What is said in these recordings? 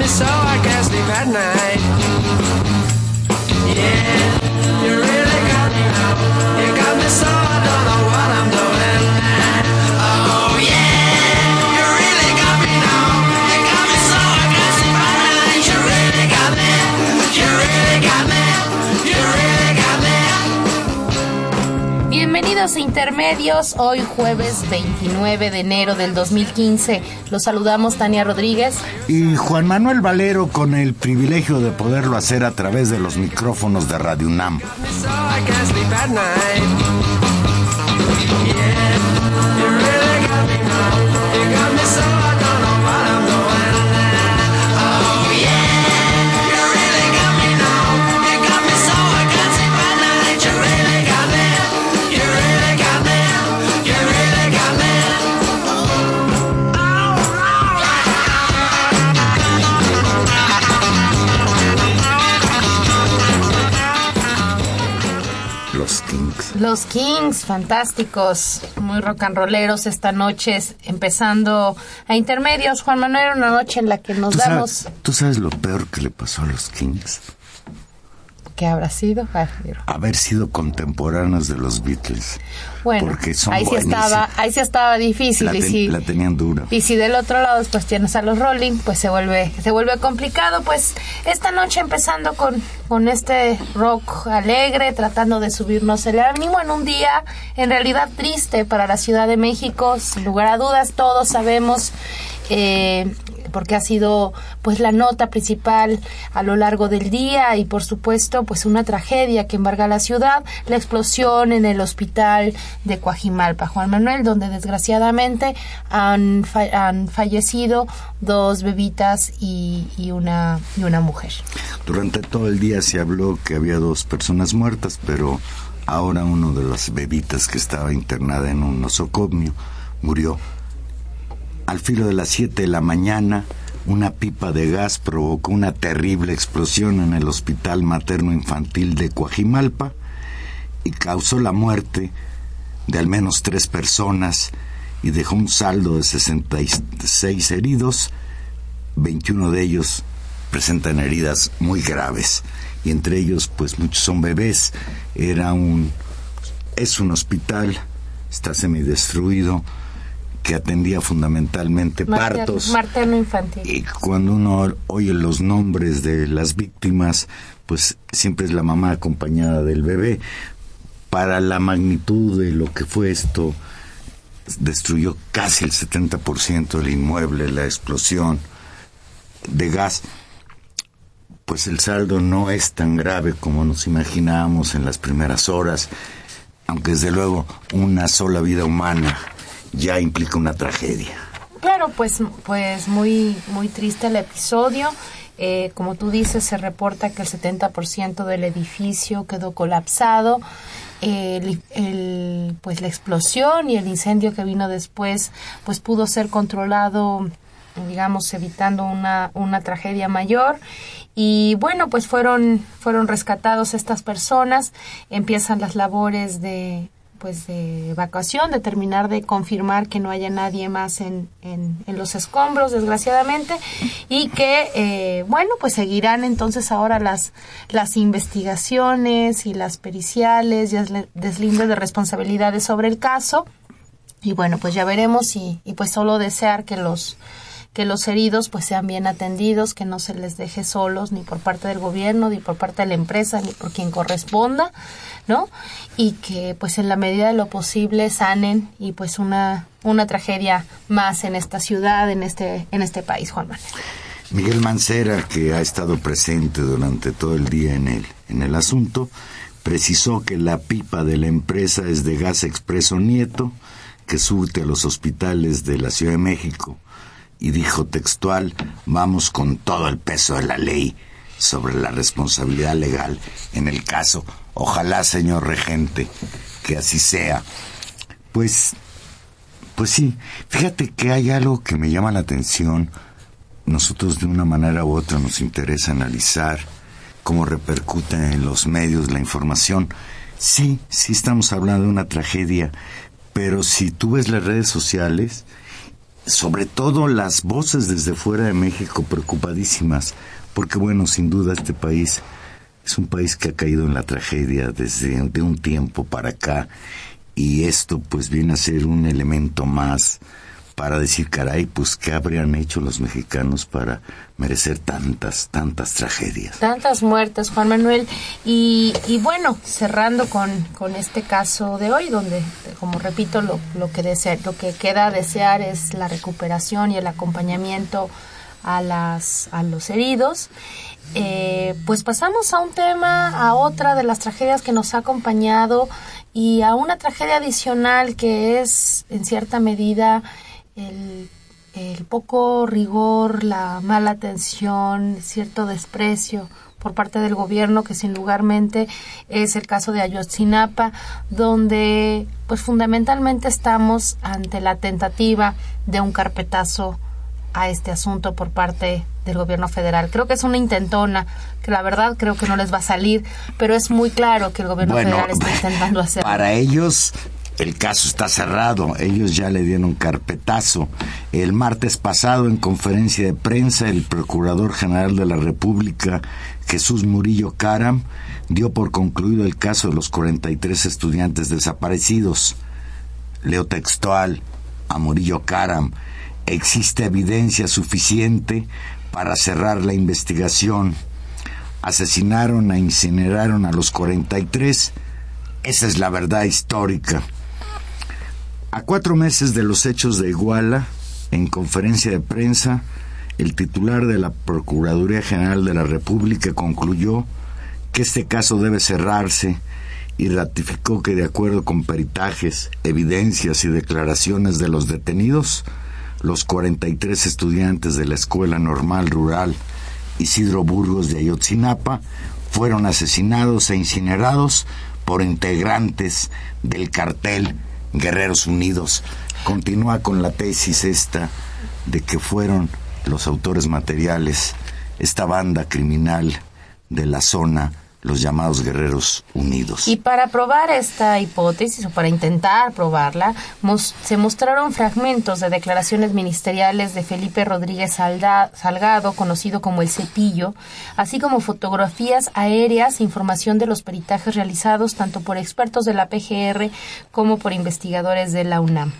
Me so I can't sleep at night. Bienvenidos a Intermedios, hoy jueves 29 de enero del 2015. Los saludamos Tania Rodríguez. Y Juan Manuel Valero con el privilegio de poderlo hacer a través de los micrófonos de Radio UNAM. Los Kings. Fantásticos, muy rock and rolleros esta noche, empezando a Intermedios. Juan Manuel, una noche en la que nos ¿Tú damos... sabes, ¿Tú sabes lo peor que le pasó a los Kings? ¿Qué habrá sido? Haber sido contemporáneos de los Beatles. Bueno, Porque son ahí sí estaba, ahí sí estaba difícil. La, y sí- la tenían dura. Y si del otro lado después tienes a los Rolling, pues se vuelve, se vuelve complicado. Pues esta noche empezando con, con este rock alegre, tratando de subirnos el ánimo en un día en realidad triste para la Ciudad de México, sin lugar a dudas, todos sabemos. eh, porque ha sido pues la nota principal a lo largo del día y por supuesto pues una tragedia que embarga la ciudad, la explosión en el hospital de Coajimalpa, Juan Manuel, donde desgraciadamente han, fa- han fallecido dos bebitas y, y una, y una mujer. Durante todo el día se habló que había dos personas muertas, pero ahora uno de las bebitas que estaba internada en un nosocomio murió. Al filo de las 7 de la mañana, una pipa de gas provocó una terrible explosión en el Hospital Materno Infantil de Coajimalpa y causó la muerte de al menos tres personas y dejó un saldo de 66 heridos 21 de ellos presentan heridas muy graves y entre ellos pues muchos son bebés. Era un es un hospital está semidestruido que atendía fundamentalmente partos Materno infantil. y cuando uno oye los nombres de las víctimas, pues siempre es la mamá acompañada del bebé. Para la magnitud de lo que fue esto, destruyó casi el 70% del inmueble, la explosión de gas. Pues el saldo no es tan grave como nos imaginábamos en las primeras horas, aunque desde luego una sola vida humana ya implica una tragedia. Claro, pues, pues muy, muy triste el episodio. Eh, como tú dices, se reporta que el 70% del edificio quedó colapsado. El, pues la explosión y el incendio que vino después, pues pudo ser controlado, digamos, evitando una, una tragedia mayor. Y bueno, pues fueron, fueron rescatados estas personas. Empiezan las labores de, pues de evacuación, de terminar de confirmar que no haya nadie más en, en, en los escombros, desgraciadamente, y que, eh, bueno, pues seguirán entonces ahora las, las investigaciones y las periciales y el deslinde de responsabilidades sobre el caso. Y bueno, pues ya veremos y, y pues solo desear que los que los heridos pues sean bien atendidos, que no se les deje solos ni por parte del gobierno, ni por parte de la empresa, ni por quien corresponda, ¿no? Y que pues en la medida de lo posible sanen y pues una una tragedia más en esta ciudad, en este en este país, Juan Manuel. Miguel Mancera, que ha estado presente durante todo el día en el, en el asunto, precisó que la pipa de la empresa es de Gas Expreso Nieto, que surte a los hospitales de la Ciudad de México y dijo textual, vamos con todo el peso de la ley sobre la responsabilidad legal en el caso. Ojalá, señor regente, que así sea. Pues, pues sí, fíjate que hay algo que me llama la atención. Nosotros de una manera u otra nos interesa analizar cómo repercute en los medios la información. Sí, sí estamos hablando de una tragedia, pero si tú ves las redes sociales, sobre todo las voces desde fuera de México preocupadísimas, porque bueno, sin duda este país es un país que ha caído en la tragedia desde de un tiempo para acá y esto pues viene a ser un elemento más para decir, caray, pues qué habrían hecho los mexicanos para merecer tantas, tantas tragedias. Tantas muertes, Juan Manuel. Y, bueno, cerrando con, con este caso de hoy, donde, como repito, lo, lo, que desea, lo que queda a desear es la recuperación y el acompañamiento a, las, a los heridos. Eh, pues pasamos a un tema, a otra de las tragedias que nos ha acompañado y a una tragedia adicional que es, en cierta medida, el, poco rigor, la mala atención, cierto desprecio por parte del gobierno, que sin lugarmente es el caso de Ayotzinapa, donde pues fundamentalmente estamos ante la tentativa de un carpetazo a este asunto por parte del gobierno federal. Creo que es una intentona, que la verdad creo que no les va a salir, pero es muy claro que el gobierno Bueno, federal está intentando hacerlo. Para ellos el caso está cerrado, ellos ya le dieron carpetazo. El martes pasado en conferencia de prensa el Procurador General de la República, Jesús Murillo Caram, dio por concluido el caso de los 43 estudiantes desaparecidos. Leo textual a Murillo Caram, existe evidencia suficiente para cerrar la investigación. Asesinaron e incineraron a los 43. Esa es la verdad histórica. A cuatro meses de los hechos de Iguala, en conferencia de prensa, el titular de la Procuraduría General de la República concluyó que este caso debe cerrarse y ratificó que de acuerdo con peritajes, evidencias y declaraciones de los detenidos, los 43 estudiantes de la Escuela Normal Rural Isidro Burgos de Ayotzinapa fueron asesinados e incinerados por integrantes del cartel Guerreros Unidos. Continúa con la tesis esta de que fueron los autores materiales, esta banda criminal de la zona, los llamados Guerreros Unidos. Y para probar esta hipótesis, o para intentar probarla, mos- se mostraron fragmentos de declaraciones ministeriales de Felipe Rodríguez Salda- Salgado, conocido como el Cepillo, así como fotografías aéreas e información de los peritajes realizados tanto por expertos de la PGR como por investigadores de la UNAM.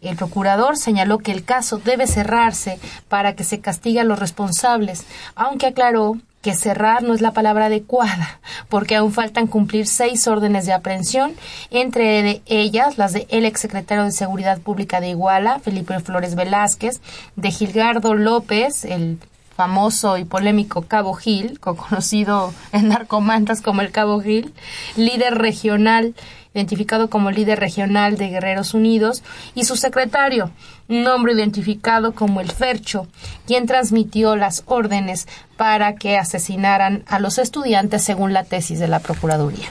El procurador señaló que el caso debe cerrarse para que se castigue a los responsables, aunque aclaró que cerrar no es la palabra adecuada, porque aún faltan cumplir seis órdenes de aprehensión, entre ellas las de el exsecretario de Seguridad Pública de Iguala, Felipe Flores Velázquez, de Gilgardo López, el famoso y polémico Cabo Gil, co- conocido en narcomantas como el Cabo Gil, líder regional, identificado como líder regional de Guerreros Unidos, y su secretario, un hombre identificado como el Fercho, quien transmitió las órdenes para que asesinaran a los estudiantes según la tesis de la Procuraduría.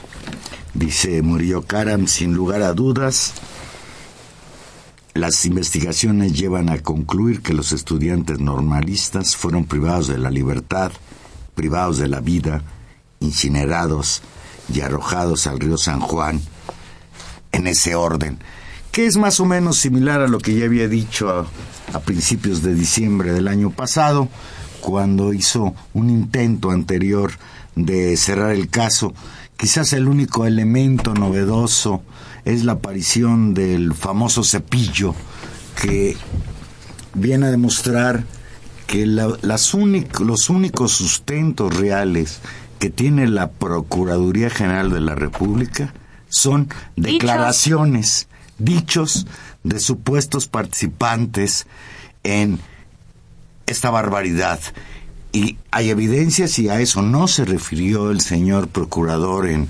Dice Murillo Karam, sin lugar a dudas, las investigaciones llevan a concluir que los estudiantes normalistas fueron privados de la libertad, privados de la vida, incinerados y arrojados al río San Juan, en ese orden, que es más o menos similar a lo que ya había dicho a, a principios de diciembre del año pasado, cuando hizo un intento anterior de cerrar el caso. Quizás el único elemento novedoso es la aparición del famoso cepillo que viene a demostrar que la- las únic- los únicos sustentos reales que tiene la Procuraduría General de la República son declaraciones, dichos de supuestos participantes en esta barbaridad. Y hay evidencias y a eso no se refirió el señor procurador en,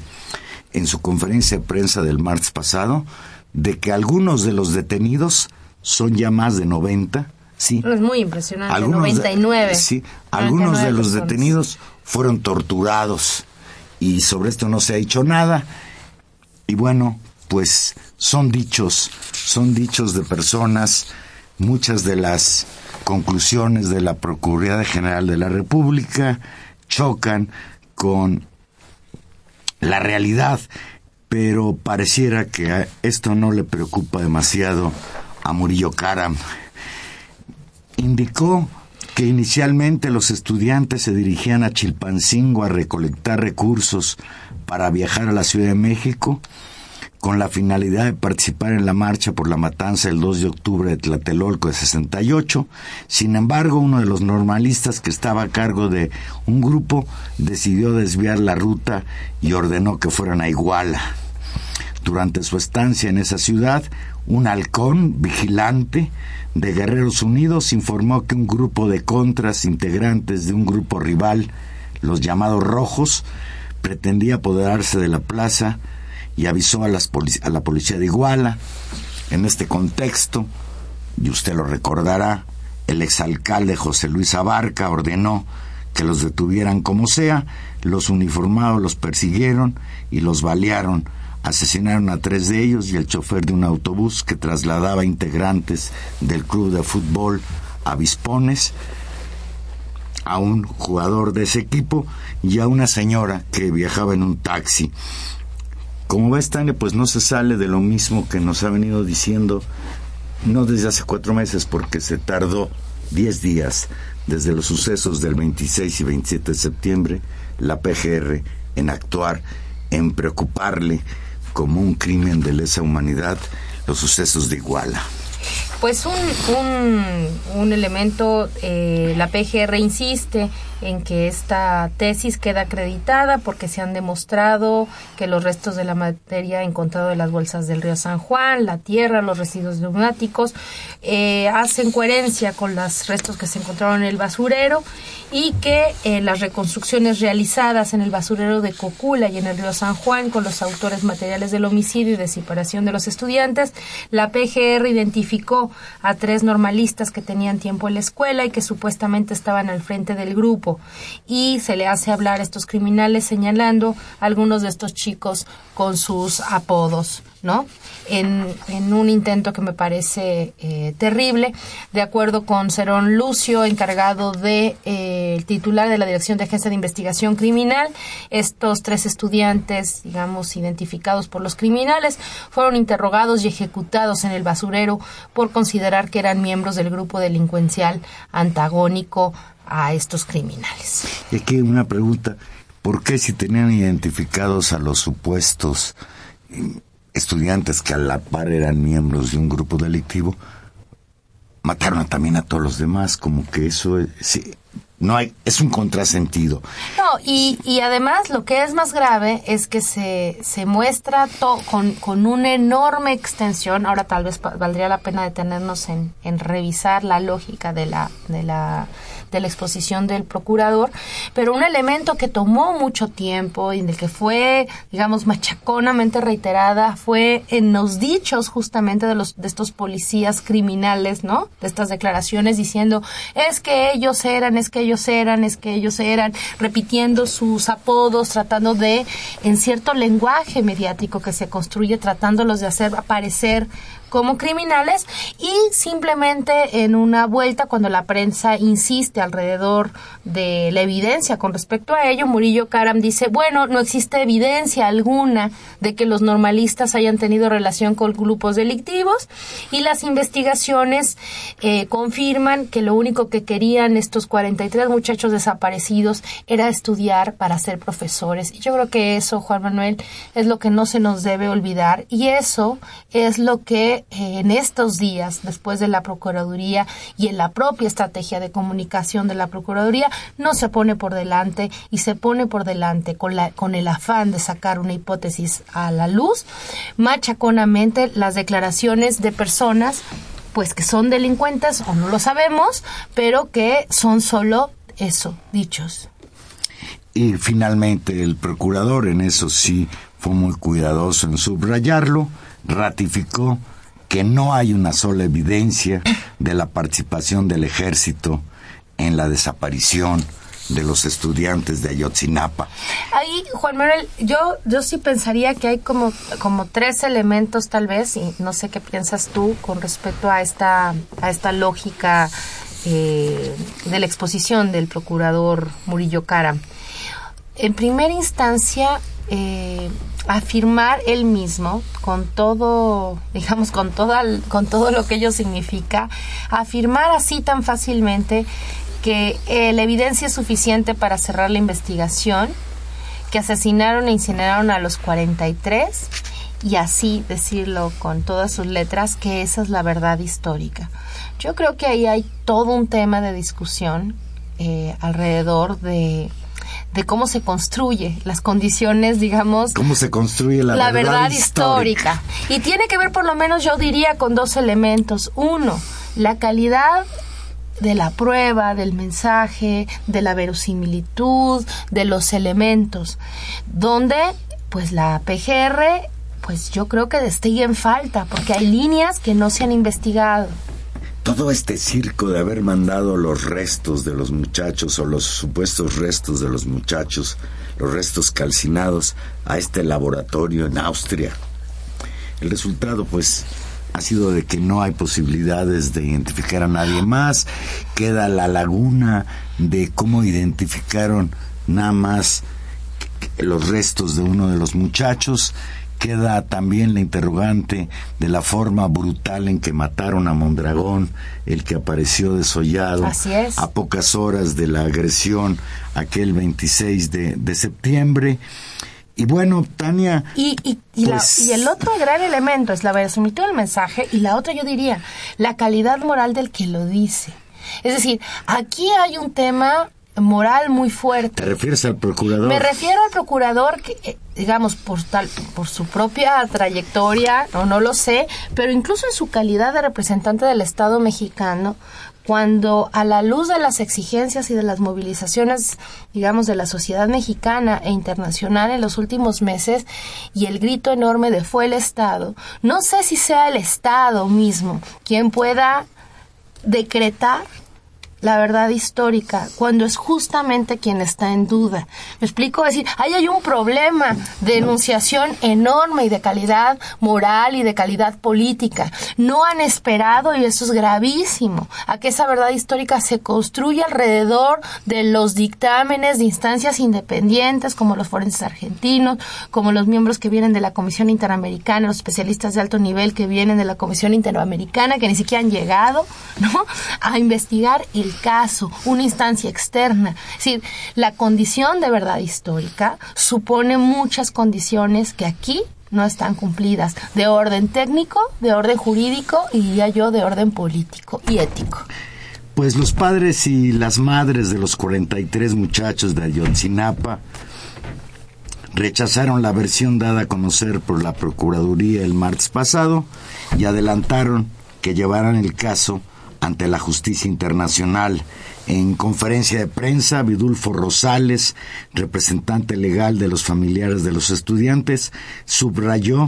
en su conferencia de prensa del martes pasado, de que algunos de los detenidos son ya más de 90, Sí. Es muy impresionante, Algunos de- 99. sí, algunos de 99 los personas. detenidos fueron torturados y sobre esto no se ha dicho nada. Y bueno, pues son dichos, son dichos de personas, muchas de las conclusiones de la Procuraduría General de la República chocan con la realidad, pero pareciera que esto no le preocupa demasiado a Murillo Karam. Indicó que inicialmente los estudiantes se dirigían a Chilpancingo a recolectar recursos para viajar a la Ciudad de México con la finalidad de participar en la marcha por la matanza el 2 de octubre de Tlatelolco de 68. Sin embargo, uno de los normalistas que estaba a cargo de un grupo decidió desviar la ruta y ordenó que fueran a Iguala. Durante su estancia en esa ciudad, un halcón vigilante de Guerreros Unidos informó que un grupo de contras integrantes de un grupo rival, los llamados Rojos, pretendía apoderarse de la plaza y avisó a, las a la policía de Iguala. En este contexto, y usted lo recordará, el exalcalde José Luis Abarca ordenó que los detuvieran como sea, los uniformados los persiguieron y los balearon, asesinaron a tres de ellos y el chofer de un autobús que trasladaba integrantes del club de fútbol Avispones, a un jugador de ese equipo y a una señora que viajaba en un taxi. Como va Stanley, pues no se sale de lo mismo que nos ha venido diciendo, no desde hace cuatro meses, porque se tardó diez días desde los sucesos del 26 y 27 de septiembre, la PGR en actuar, en preocuparle como un crimen de lesa humanidad los sucesos de Iguala. Pues un, un, elemento, eh, la PGR insiste en que esta tesis queda acreditada porque se han demostrado que los restos de la materia encontrado en las bolsas del río San Juan, la tierra, los residuos neumáticos, eh, hacen coherencia con los restos que se encontraron en el basurero y que eh, las reconstrucciones realizadas en el basurero de Cocula y en el río San Juan con los autores materiales del homicidio y de separación de los estudiantes, la PGR identificó a tres normalistas que tenían tiempo en la escuela y que supuestamente estaban al frente del grupo y se le hace hablar a estos criminales señalando a algunos de estos chicos con sus apodos. ¿No? En, en un intento que me parece eh, terrible, de acuerdo con Cerón Lucio, encargado de eh, titular de la Dirección de Agencia de Investigación Criminal, estos tres estudiantes, digamos, identificados por los criminales, fueron interrogados y ejecutados en el basurero por considerar que eran miembros del grupo delincuencial antagónico a estos criminales. Y aquí una pregunta, ¿por qué si tenían identificados a los supuestos estudiantes que a la par eran miembros de un grupo delictivo, mataron también a todos los demás? Como que eso es, sí, no hay, es un contrasentido. No, y, y además lo que es más grave es que se, se muestra to- con, con una enorme extensión, ahora tal vez valdría la pena detenernos en, en revisar la lógica de la, de la de la exposición del procurador, pero un elemento que tomó mucho tiempo y en el que fue, digamos, machaconamente reiterada fue en los dichos justamente de los de estos policías criminales, ¿no? De estas declaraciones diciendo es que ellos eran, es que ellos eran, es que ellos eran, repitiendo sus apodos, tratando de, en cierto lenguaje mediático que se construye, tratándolos de hacer aparecer como criminales y simplemente en una vuelta cuando la prensa insiste alrededor de la evidencia con respecto a ello, Murillo Karam dice, bueno, no existe evidencia alguna de que los normalistas hayan tenido relación con grupos delictivos y las investigaciones eh, confirman que lo único que querían estos 43 muchachos desaparecidos era estudiar para ser profesores. Y yo creo que eso, Juan Manuel, es lo que no se nos debe olvidar y eso es lo que en estos días, después de la Procuraduría y en la propia estrategia de comunicación de la Procuraduría, no se pone por delante y se pone por delante con, la, con el afán de sacar una hipótesis a la luz, machaconamente las declaraciones de personas pues que son delincuentes o no lo sabemos, pero que son solo eso, dichos. Y finalmente el procurador, en eso sí fue muy cuidadoso en subrayarlo, ratificó que no hay una sola evidencia de la participación del ejército en la desaparición de los estudiantes de Ayotzinapa. Ahí, Juan Manuel, yo, yo sí pensaría que hay como, como tres elementos tal vez, y no sé qué piensas tú con respecto a esta, a esta lógica eh, de la exposición del procurador Murillo Cara. En primera instancia, eh, afirmar él mismo con todo, digamos, con toda, con todo lo que ello significa, afirmar así tan fácilmente que eh, la evidencia es suficiente para cerrar la investigación, que asesinaron e incineraron a los 43 y así decirlo con todas sus letras que esa es la verdad histórica. Yo creo que ahí hay todo un tema de discusión eh, alrededor de, de cómo se construye las condiciones, digamos, ¿Cómo se construye la, la verdad histórica. Y tiene que ver, por lo menos, yo diría, con dos elementos. Uno, la calidad de la prueba, del mensaje, de la verosimilitud, de los elementos, donde, pues, la PGR, pues yo creo que destilla en falta, porque hay líneas que no se han investigado. Todo este circo de haber mandado los restos de los muchachos o los supuestos restos de los muchachos, los restos calcinados, a este laboratorio en Austria. El resultado, pues, ha sido de que no hay posibilidades de identificar a nadie más. Queda la laguna de cómo identificaron nada más los restos de uno de los muchachos. Queda también la interrogante de la forma brutal en que mataron a Mondragón, el que apareció desollado Así es. a pocas horas de la agresión aquel 26 de, de septiembre. Y bueno, Tania, Y, y, y, la- Pues- y el otro gran elemento es la verosimilitud del mensaje y la otra yo diría la calidad moral del que lo dice. Es decir, aquí hay un tema moral muy ¿te fuerte. refieres al procurador? Me refiero al procurador que, eh, digamos, por tal, por su propia trayectoria, o no lo sé, pero incluso en su calidad de representante del Estado mexicano, cuando a la luz de las exigencias y de las movilizaciones, digamos, de la sociedad mexicana e internacional en los últimos meses, y el grito enorme de fue el Estado, no sé si sea el Estado mismo quien pueda decretar la verdad histórica cuando es justamente quien está en duda. Me explico, decir, ahí hay un problema de enunciación enorme y de calidad moral y de calidad política. No han esperado, y eso es gravísimo, a que esa verdad histórica se construya alrededor de los dictámenes de instancias independientes como los forenses argentinos, como los miembros que vienen de la Comisión Interamericana, los especialistas de alto nivel que vienen de la Comisión Interamericana, que ni siquiera han llegado, ¿no? A investigar el caso, una instancia externa. Es decir, la condición de verdad histórica supone muchas condiciones que aquí no están cumplidas, de orden técnico, de orden jurídico y diría yo de orden político y ético. Pues los padres y las madres de los 43 muchachos de Ayotzinapa rechazaron la versión dada a conocer por la Procuraduría el martes pasado y adelantaron que llevarán el caso ante la justicia internacional. En conferencia de prensa, Vidulfo Rosales, representante legal de los familiares de los estudiantes, subrayó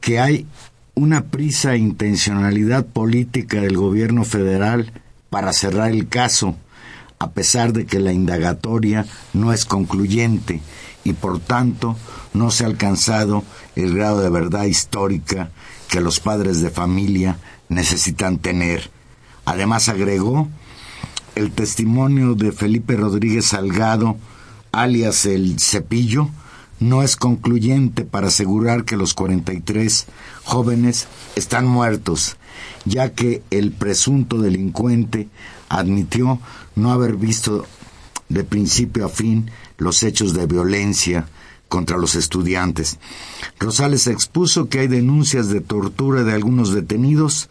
que hay una prisa e intencionalidad política del gobierno federal para cerrar el caso, a pesar de que la indagatoria no es concluyente y por tanto no se ha alcanzado el grado de verdad histórica que los padres de familia necesitan tener. Además agregó el testimonio de Felipe Rodríguez Salgado, alias el Cepillo, no es concluyente para asegurar que los 43 jóvenes están muertos, ya que el presunto delincuente admitió no haber visto de principio a fin los hechos de violencia contra los estudiantes. Rosales expuso que hay denuncias de tortura de algunos detenidos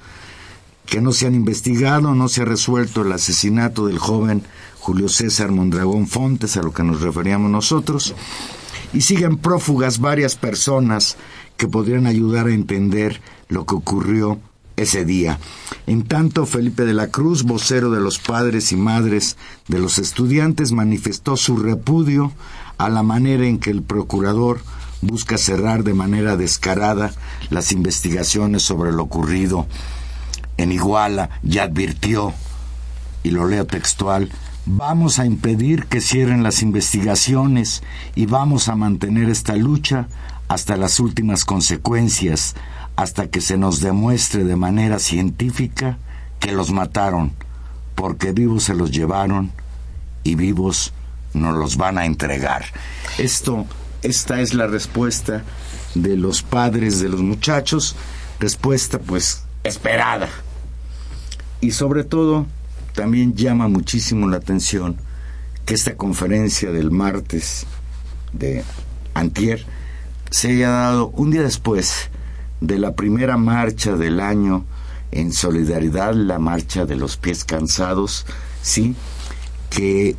que no se han investigado, no se ha resuelto el asesinato del joven Julio César Mondragón Fontes, a lo que nos referíamos nosotros, y siguen prófugas varias personas que podrían ayudar a entender lo que ocurrió ese día. En tanto, Felipe de la Cruz, vocero de los padres y madres de los estudiantes, manifestó su repudio a la manera en que el procurador busca cerrar de manera descarada las investigaciones sobre lo ocurrido en Iguala y advirtió, y lo leo textual, vamos a impedir que cierren las investigaciones y vamos a mantener esta lucha hasta las últimas consecuencias, hasta que se nos demuestre de manera científica que los mataron, porque vivos se los llevaron y vivos nos los van a entregar. Esto, esta es la respuesta de los padres de los muchachos, respuesta pues esperada. Y sobre todo, también llama muchísimo la atención que esta conferencia del martes de Antier se haya dado un día después de la primera marcha del año en solidaridad, la marcha de los pies cansados, sí, que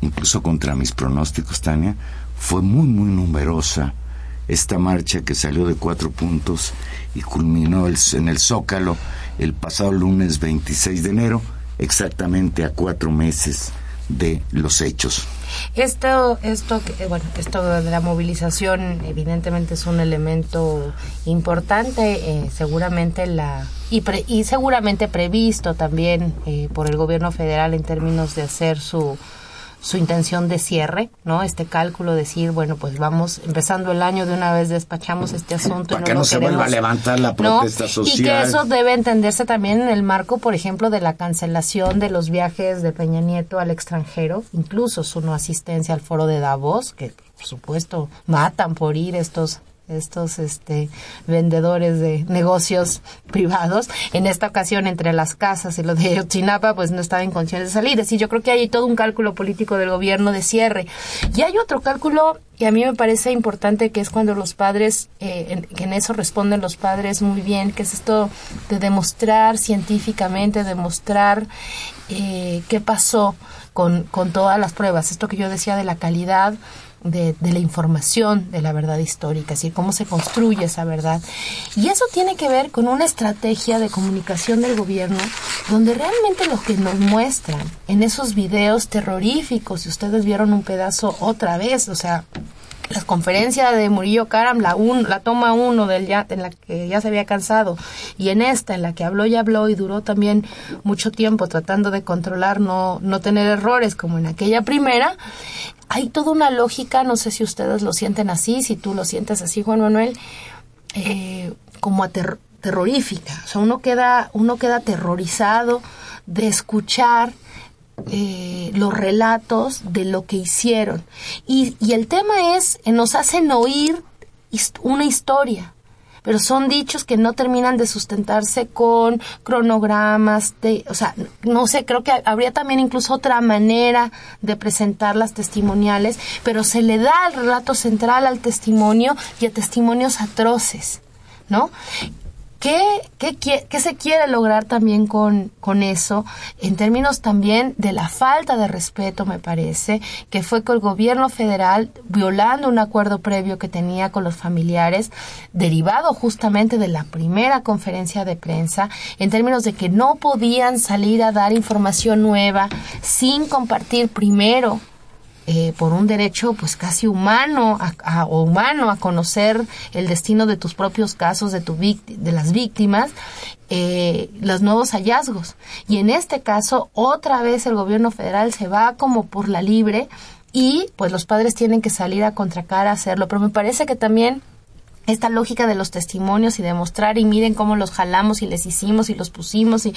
incluso contra mis pronósticos, Tania, fue muy, muy numerosa esta marcha que salió de cuatro puntos y culminó el- en el Zócalo el pasado lunes 26 de enero, exactamente a cuatro meses de los hechos. Esto, esto, eh, bueno, esto de la movilización evidentemente es un elemento importante, eh, seguramente la y, pre- y seguramente previsto también eh, por el gobierno federal en términos de hacer su su intención de cierre, ¿no? Este cálculo, decir, bueno, pues vamos empezando el año de una vez despachamos este asunto. y Para que no se vuelva a levantar la ¿no? protesta Y que social. eso debe entenderse también en el marco, por ejemplo, de la cancelación de los viajes de Peña Nieto al extranjero, incluso su no asistencia al foro de Davos, que por supuesto matan por ir estos estos este vendedores de negocios privados. En esta ocasión entre las casas y lo de Ayotzinapa pues no estaba en condiciones de salir. Es decir yo creo que hay todo un cálculo político del gobierno de cierre. Y hay otro cálculo que a mí me parece importante que es cuando los padres eh, en, que en eso responden los padres muy bien que es esto de demostrar científicamente demostrar eh, qué pasó con, con todas las pruebas. Esto que yo decía de la calidad de, de, la información de la verdad histórica, es decir, cómo se construye esa verdad. Y eso tiene que ver con una estrategia de comunicación del gobierno donde realmente lo que nos muestran en esos videos terroríficos, si ustedes vieron un pedazo otra vez, o sea, la conferencia de Murillo Karam, la, un, la toma uno del ya, en la que ya se había cansado, y en esta, en la que habló y habló y duró también mucho tiempo tratando de controlar, no, no tener errores como en aquella primera, hay toda una lógica, no sé si ustedes lo sienten así, si tú lo sientes así, Juan Manuel, eh, como ater terrorífica. O sea, uno queda, uno queda aterrorizado de escuchar eh, los relatos de lo que hicieron. Y, y el tema es, eh, nos hacen oír una historia, pero son dichos que no terminan de sustentarse con cronogramas, de, o sea, no sé, creo que habría también incluso otra manera de presentar las testimoniales, pero se le da el relato central al testimonio y a testimonios atroces, ¿no? ¿Qué, qué, qué, se quiere lograr también con, con eso? En términos también de la falta de respeto, me parece, que fue que el gobierno federal, violando un acuerdo previo que tenía con los familiares, derivado justamente de la primera conferencia de prensa, en términos de que no podían salir a dar información nueva sin compartir primero eh, por un derecho pues casi humano a, o humano a conocer el destino de tus propios casos de tu de las víctimas eh, los nuevos hallazgos. Y en este caso otra vez el gobierno federal se va como por la libre y pues los padres tienen que salir a contracara a hacerlo. Pero me parece que también esta lógica de los testimonios y demostrar y miren cómo los jalamos y les hicimos y los pusimos y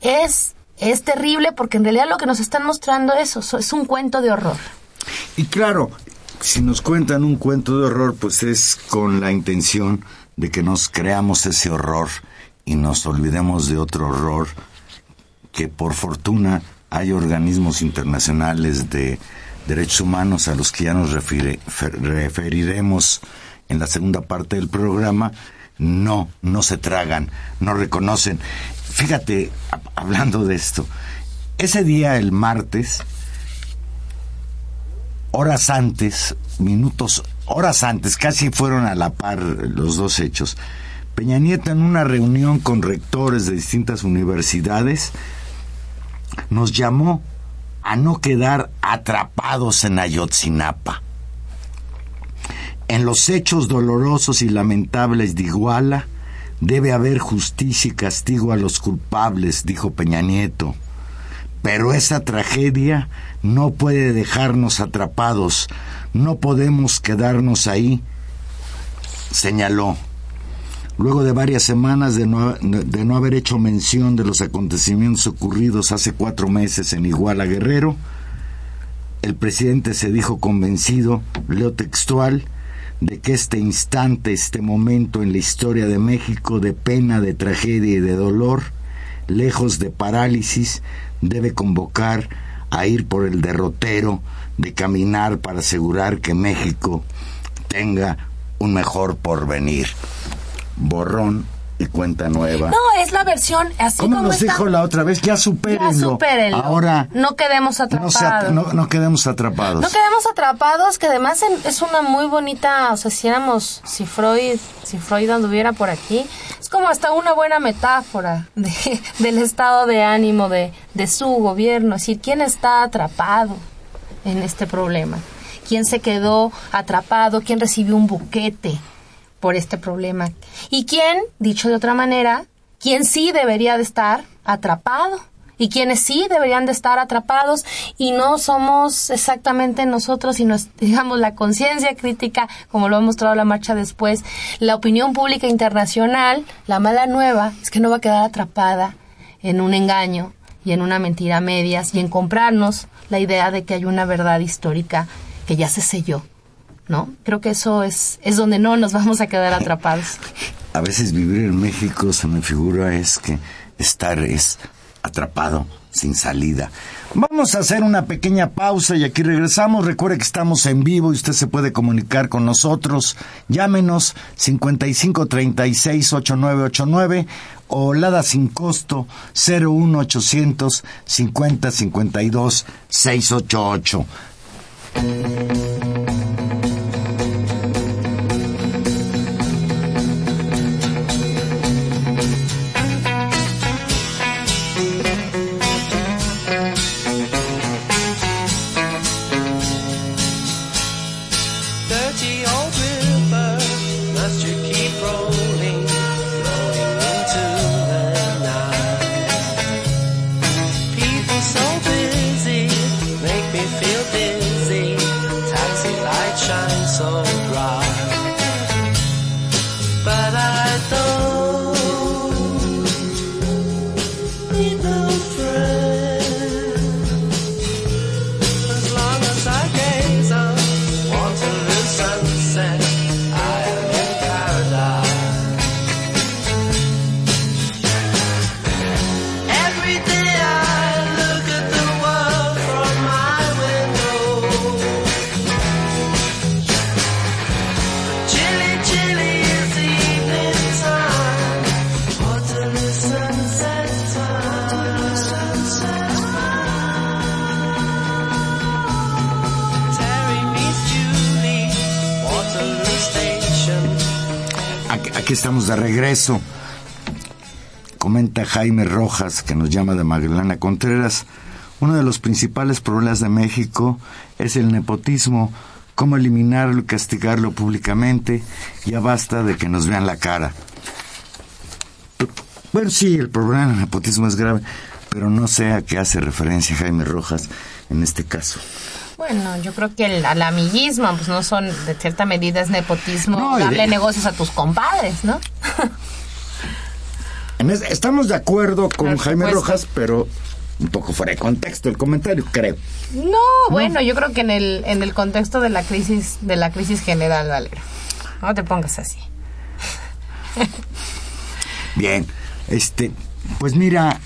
es es terrible porque en realidad lo que nos están mostrando es es un cuento de horror. Y claro, si nos cuentan un cuento de horror, pues es con la intención de que nos creamos ese horror y nos olvidemos de otro horror que por fortuna hay organismos internacionales de derechos humanos a los que ya nos referiremos en la segunda parte del programa, no, no se tragan, no reconocen. Fíjate, hablando de esto, ese día, el martes, horas antes, minutos, horas antes, casi fueron a la par los dos hechos, Peña Nieto en una reunión con rectores de distintas universidades nos llamó a no quedar atrapados en Ayotzinapa. En los hechos dolorosos y lamentables de Iguala debe haber justicia y castigo a los culpables, dijo Peña Nieto. Pero esa tragedia no puede dejarnos atrapados, no podemos quedarnos ahí, señaló. Luego de varias semanas de no, de no haber hecho mención de los acontecimientos ocurridos hace cuatro meses en Iguala Guerrero, el presidente se dijo convencido, leo textual, de que este instante, este momento en la historia de México de pena, de tragedia y de dolor, lejos de parálisis, debe convocar a ir por el derrotero, de caminar para asegurar que México tenga un mejor porvenir. Borrón y cuenta nueva. No, es la versión así ¿Cómo como nos está. dijo la otra vez? Ya Ya supérenlo. supérenlo. Ahora no quedemos no, atrapados. at- no- no quedemos atrapados. No quedemos atrapados, que además en- es una muy bonita, o sea, si éramos, si Freud, si Freud anduviera por aquí, es como hasta una buena metáfora de, del estado de ánimo de, de su gobierno, es decir, quién está atrapado en este problema, quién se quedó atrapado, quién recibió un buquete por este problema. Y quién, dicho de otra manera, quién sí debería de estar atrapado y quienes sí deberían de estar atrapados y no somos exactamente nosotros, sino digamos la conciencia crítica, como lo ha mostrado la marcha después, la opinión pública internacional, la mala nueva es que no va a quedar atrapada en un engaño y en una mentira a medias y en comprarnos la idea de que hay una verdad histórica que ya se selló. ¿No? Creo que eso es, es donde no nos vamos a quedar atrapados. A veces vivir en México se me figura es que estar es atrapado sin salida. Vamos a hacer una pequeña pausa y aquí regresamos. Recuerde que estamos en vivo y usted se puede comunicar con nosotros. Llámenos 5536-8989 o Lada sin costo 01800 50 52 688. Estamos de regreso. Comenta Jaime Rojas, que nos llama de Magdalena Contreras. Uno de los principales problemas de México es el nepotismo. Cómo eliminarlo y castigarlo públicamente. Ya basta de que nos vean la cara. Bueno, sí, el problema del nepotismo es grave, pero no sé a qué hace referencia Jaime Rojas en este caso. Bueno, yo creo que el, al amiguismo, pues no son, de cierta medida es nepotismo, No, y de- darle negocios a tus compadres, ¿no? En es- estamos de acuerdo con Jaime. Rojas, pero un poco fuera de contexto el comentario, creo. No, bueno, yo creo que en el, en el contexto de la crisis, de la crisis general, Valero. No te pongas así. Bien, este, pues mira,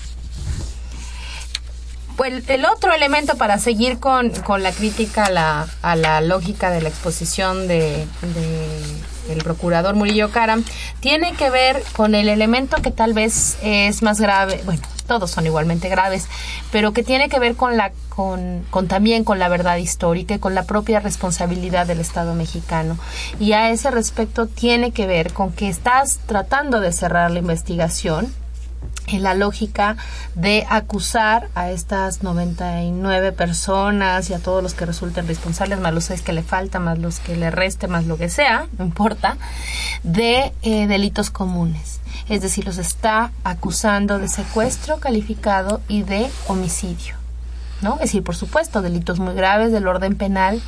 Pues el otro elemento para seguir con, con la crítica a la, a la lógica de la exposición de, de el procurador Murillo Caram tiene que ver con el elemento que tal vez es más grave, bueno, todos son igualmente graves, pero que tiene que ver con la con, con también con la verdad histórica y con la propia responsabilidad del Estado mexicano. Y a ese respecto tiene que ver con que estás tratando de cerrar la investigación en la lógica de acusar a estas 99 personas y a todos los que resulten responsables, más los seis que le faltan, más los que le reste, más lo que sea, no importa, de eh, delitos comunes. Es decir, los está acusando de secuestro calificado y de homicidio. ¿no? Es decir, por supuesto, delitos muy graves del orden penal,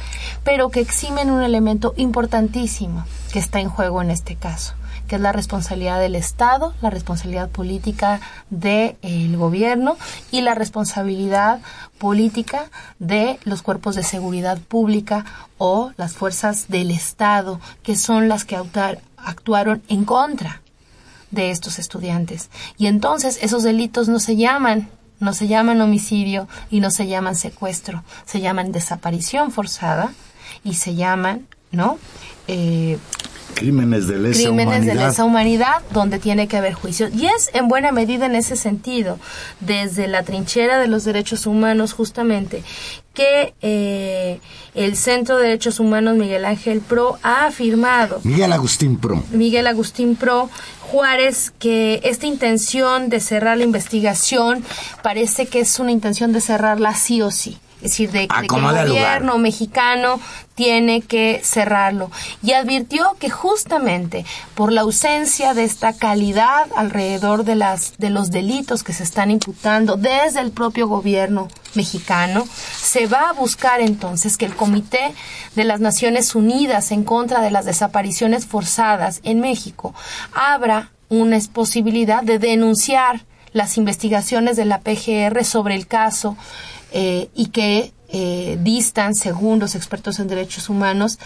pero que eximen un elemento importantísimo que está en juego en este caso que es la responsabilidad del Estado, la responsabilidad política del gobierno y la responsabilidad política de los cuerpos de seguridad pública o las fuerzas del Estado, que son las que actuaron en contra de estos estudiantes. Y entonces esos delitos no se llaman, no se llaman homicidio y no se llaman secuestro, se llaman desaparición forzada y se llaman, ¿no? Eh, Crímenes de lesa crímenes de humanidad. lesa humanidad donde tiene que haber juicio. Y es en buena medida en ese sentido, desde la trinchera de los derechos humanos justamente, que eh, el Centro de Derechos Humanos Miguel Ángel Pro ha afirmado Miguel Agustín Pro. Miguel Agustín Pro Juárez que esta intención de cerrar la investigación parece que es una intención de cerrarla sí o sí. Es decir, de, de que el lugar. gobierno mexicano tiene que cerrarlo. Y advirtió que justamente por la ausencia de esta calidad alrededor de, las, de los delitos que se están imputando desde el propio gobierno mexicano, se va a buscar entonces que el Comité de las Naciones Unidas en contra de las desapariciones forzadas en México abra una posibilidad de denunciar las investigaciones de la PGR sobre el caso eh, y que eh, distan, según los expertos en derechos humanos,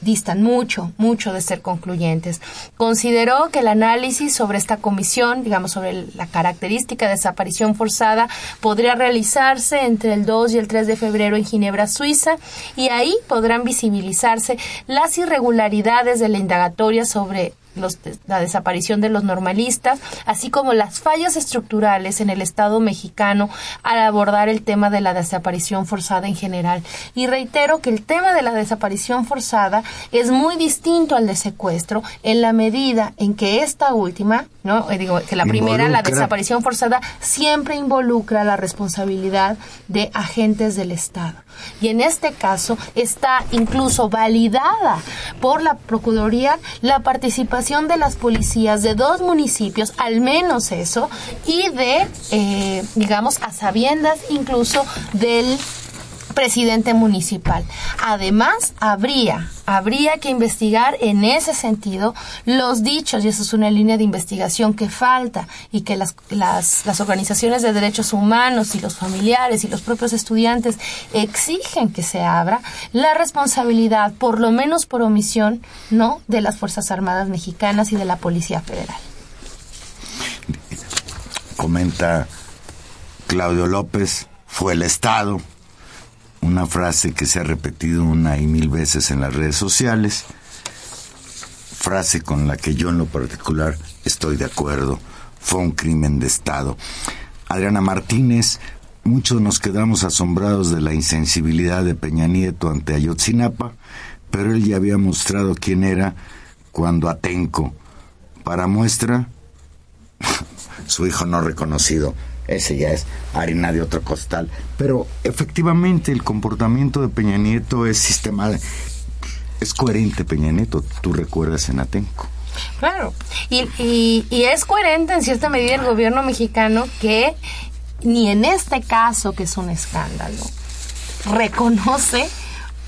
distan mucho, mucho de ser concluyentes. Consideró que el análisis sobre esta comisión, digamos, sobre la característica de desaparición forzada, podría realizarse entre el 2 y el 3 de febrero en Ginebra, Suiza, y ahí podrán visibilizarse las irregularidades de la indagatoria sobre los- la desaparición de los normalistas, así como las fallas estructurales en el Estado mexicano al abordar el tema de la desaparición forzada en general. Y reitero que el tema de la desaparición forzada es muy distinto al de secuestro en la medida en que esta última, no, Eh, digo que la primera, la desaparición forzada, siempre involucra la responsabilidad de agentes del Estado. Y en este caso está incluso validada por la Procuraduría la participación de las policías de dos municipios, al menos eso, y de, eh, digamos, a sabiendas incluso del presidente municipal. Además, habría, habría que investigar en ese sentido los dichos, y eso es una línea de investigación que falta, y que las, las, organizaciones de derechos humanos y los familiares y los propios estudiantes exigen que se abra la responsabilidad, por lo menos por omisión, ¿no?, de las Fuerzas Armadas Mexicanas y de la Policía Federal. Comenta Claudio López, fue el Estado. Una frase que se ha repetido una y mil veces en las redes sociales. Frase con la que yo en lo particular estoy de acuerdo. Fue un crimen de Estado. Adriana Martínez, muchos nos quedamos asombrados de la insensibilidad de Peña Nieto ante Ayotzinapa, pero él ya había mostrado quién era cuando Atenco, para muestra, su hijo no reconocido. Ese ya es harina de otro costal. Pero efectivamente el comportamiento de Peña Nieto es sistema es coherente Peña Nieto, tú recuerdas en Atenco. Claro, y, y, y es coherente en cierta medida el gobierno mexicano que ni en este caso, que es un escándalo, reconoce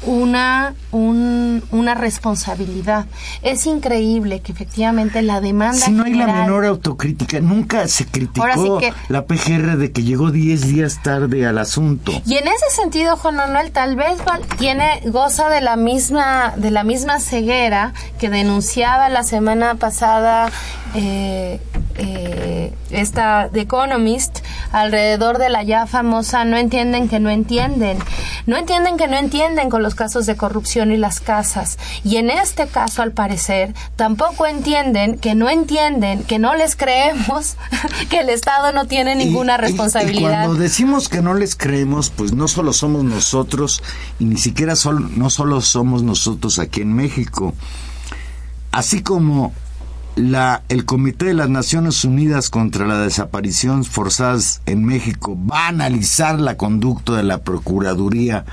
una, un- una responsabilidad. Es increíble que efectivamente la demanda Si no hay la menor autocrítica, nunca se criticó Ahora sí que- la PGR de que llegó 10 días tarde al asunto. Y en ese sentido, Juan Manuel, tal vez tiene, goza de la misma, de la misma ceguera que denunciaba la semana pasada eh, eh, esta The Economist alrededor de la ya famosa no entienden que no entienden. No entienden que no entienden con los casos de corrupción y las casas. Y en este caso, al parecer, tampoco entienden que no entienden, que no les creemos, que el Estado no tiene ninguna Y- y- Y, responsabilidad. cuando decimos que no les creemos, pues no solo somos nosotros y ni siquiera sol- no solo somos nosotros aquí en México. Así como la, el Comité de las Naciones Unidas contra la Desaparición Forzadas en México va a analizar la conducta de la Procuraduría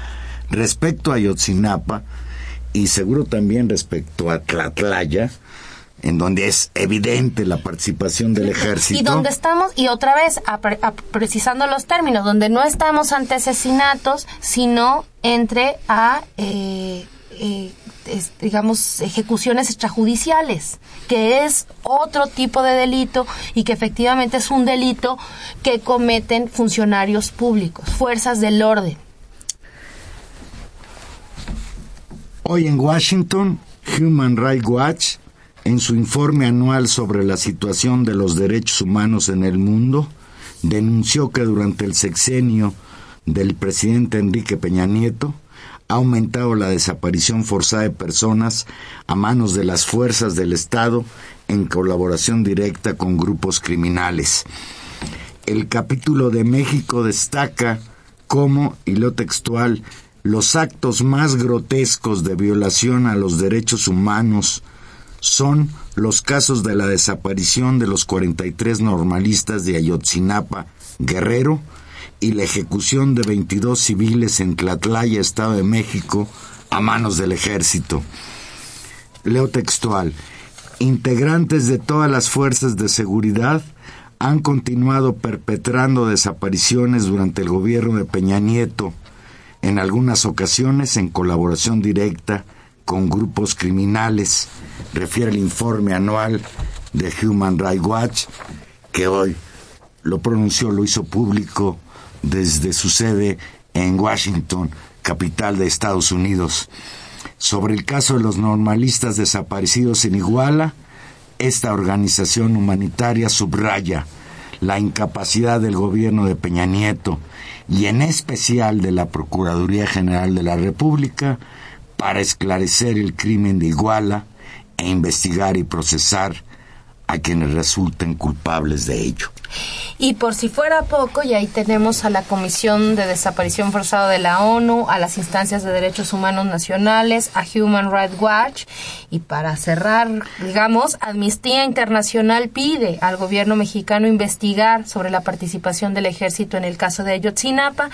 respecto a Ayotzinapa y seguro también respecto a Tlatlaya, en donde es evidente la participación del ejército. Y donde estamos, y otra vez, apre- ap- precisando los términos, donde no estamos ante asesinatos, sino entre a, eh, eh, digamos, ejecuciones extrajudiciales, que es otro tipo de delito y que efectivamente es un delito que cometen funcionarios públicos, fuerzas del orden. Hoy en Washington, Human Rights Watch, en su informe anual sobre la situación de los derechos humanos en el mundo, denunció que durante el sexenio del presidente Enrique Peña Nieto ha aumentado la desaparición forzada de personas a manos de las fuerzas del Estado en colaboración directa con grupos criminales. El capítulo de México destaca cómo, y lo textual, los actos más grotescos de violación a los derechos humanos son los casos de la desaparición de los 43 normalistas de Ayotzinapa, Guerrero, y la ejecución de 22 civiles en Tlatlaya, Estado de México, a manos del ejército. Leo textual. Integrantes de todas las fuerzas de seguridad han continuado perpetrando desapariciones durante el gobierno de Peña Nieto, en algunas ocasiones en colaboración directa con grupos criminales, refiere el informe anual de Human Rights Watch, que hoy lo pronunció, lo hizo público desde su sede en Washington, capital de Estados Unidos. Sobre el caso de los normalistas desaparecidos en Iguala, esta organización humanitaria subraya la incapacidad del gobierno de Peña Nieto y en especial de la Procuraduría General de la República para esclarecer el crimen de Iguala e investigar y procesar a quienes resulten culpables de ello. Y por si fuera poco, y ahí tenemos a la Comisión de Desaparición Forzada de la ONU, a las instancias de derechos humanos nacionales, a Human Rights Watch, y para cerrar, digamos, Amnistía Internacional pide al gobierno mexicano investigar sobre la participación del ejército en el caso de Ayotzinapa,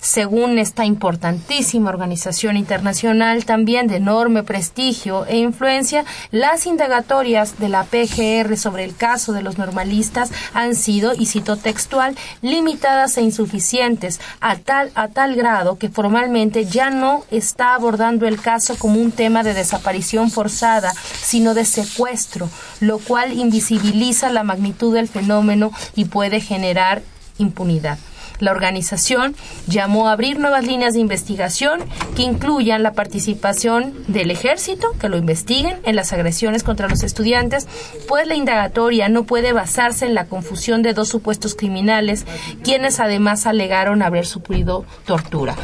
según esta importantísima organización internacional, también de enorme prestigio e influencia, las indagatorias de la PGR sobre el caso de los normalistas han sido, y cito textual, limitadas e insuficientes a tal, a tal grado que formalmente ya no está abordando el caso como un tema de desaparición forzada, sino de secuestro, lo cual invisibiliza la magnitud del fenómeno y puede generar impunidad. La organización llamó a abrir nuevas líneas de investigación que incluyan la participación del ejército, que lo investiguen en las agresiones contra los estudiantes, pues la indagatoria no puede basarse en la confusión de dos supuestos criminales, quienes además alegaron haber sufrido tortura.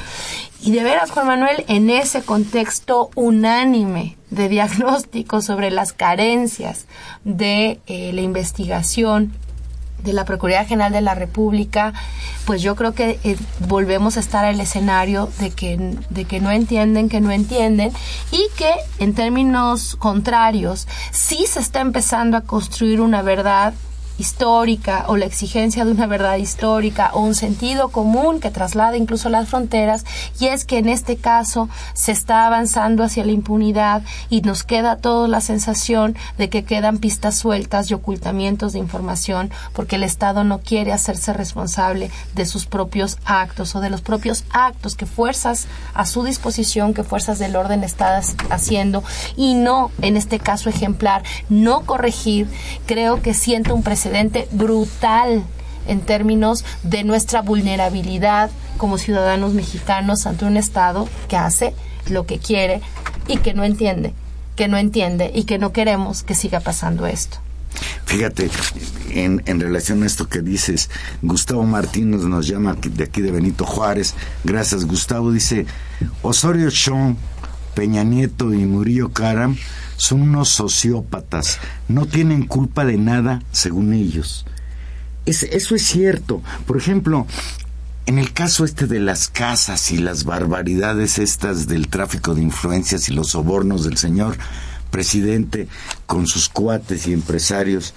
Y de veras, Juan Manuel, en ese contexto unánime de diagnóstico sobre las carencias de eh, la investigación de la Procuraduría General de la República, pues yo creo que eh, volvemos a estar al escenario de que, de que no entienden, que no entienden, y que en términos contrarios sí se está empezando a construir una verdad histórica o la exigencia de una verdad histórica o un sentido común que traslada incluso las fronteras y es que en este caso se está avanzando hacia la impunidad y nos queda toda la sensación de que quedan pistas sueltas y ocultamientos de información porque el Estado no quiere hacerse responsable de sus propios actos o de los propios actos que fuerzas a su disposición, que fuerzas del orden está haciendo. Y no, en este caso ejemplar, no corregir, creo que siento un precedente brutal en términos de nuestra vulnerabilidad como ciudadanos mexicanos ante un Estado que hace lo que quiere y que no entiende, que no entiende y que no queremos que siga pasando esto. Fíjate, en, en relación a esto que dices. Gustavo Martínez nos llama de aquí de Benito Juárez. Gracias, Gustavo. Dice, Osorio Chong, Peña Nieto y Murillo Karam son unos sociópatas. No tienen culpa de nada, según ellos. Es- eso es cierto. Por ejemplo, en el caso este de las casas y las barbaridades estas del tráfico de influencias y los sobornos del señor presidente con sus cuates y empresarios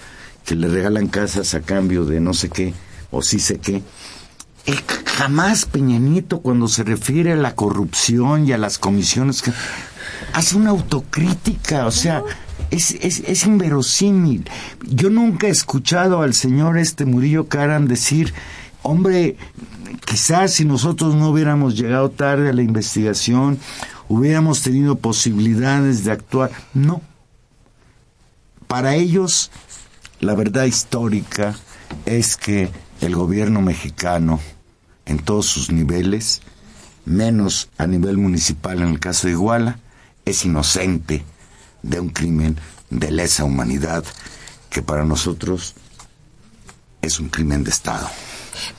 que le regalan casas a cambio de no sé qué o sí sé qué. Jamás Peña Nieto cuando se refiere a la corrupción y a las comisiones hace una autocrítica, o sea, es, es, es inverosímil. Yo nunca he escuchado al señor este Murillo Karam decir, hombre, quizás si nosotros no hubiéramos llegado tarde a la investigación, hubiéramos tenido posibilidades de actuar. No. Para ellos, la verdad histórica es que el gobierno mexicano, en todos sus niveles, menos a nivel municipal en el caso de Iguala, es inocente de un crimen de lesa humanidad que para nosotros es un crimen de Estado.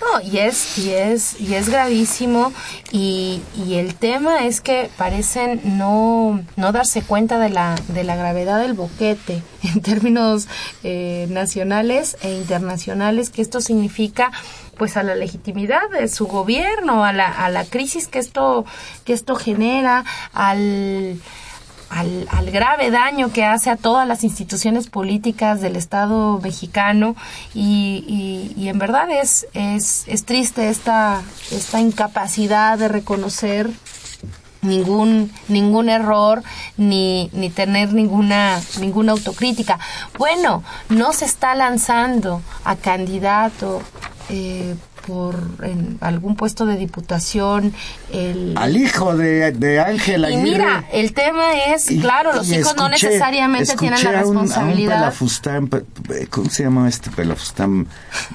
No, y es, y es, y es gravísimo, y, y el tema es que parecen no, no darse cuenta de la, de la gravedad del boquete en términos eh, nacionales e internacionales, que esto significa pues a la legitimidad de su gobierno, a la, a la crisis que esto, que esto genera, al al, al, grave daño que hace a todas las instituciones políticas del Estado mexicano. Y, y, en verdad es, es, es, triste esta, esta incapacidad de reconocer ningún ningún error ni, ni tener ninguna ninguna autocrítica. Bueno no se está lanzando a candidato eh, por en algún puesto de diputación el al hijo de, de Ángela y mira el tema es y, claro los hijos no necesariamente tienen la escuché a un- a un responsabilidad pelafustán, pe- pe- ¿cómo se llama este pelafustán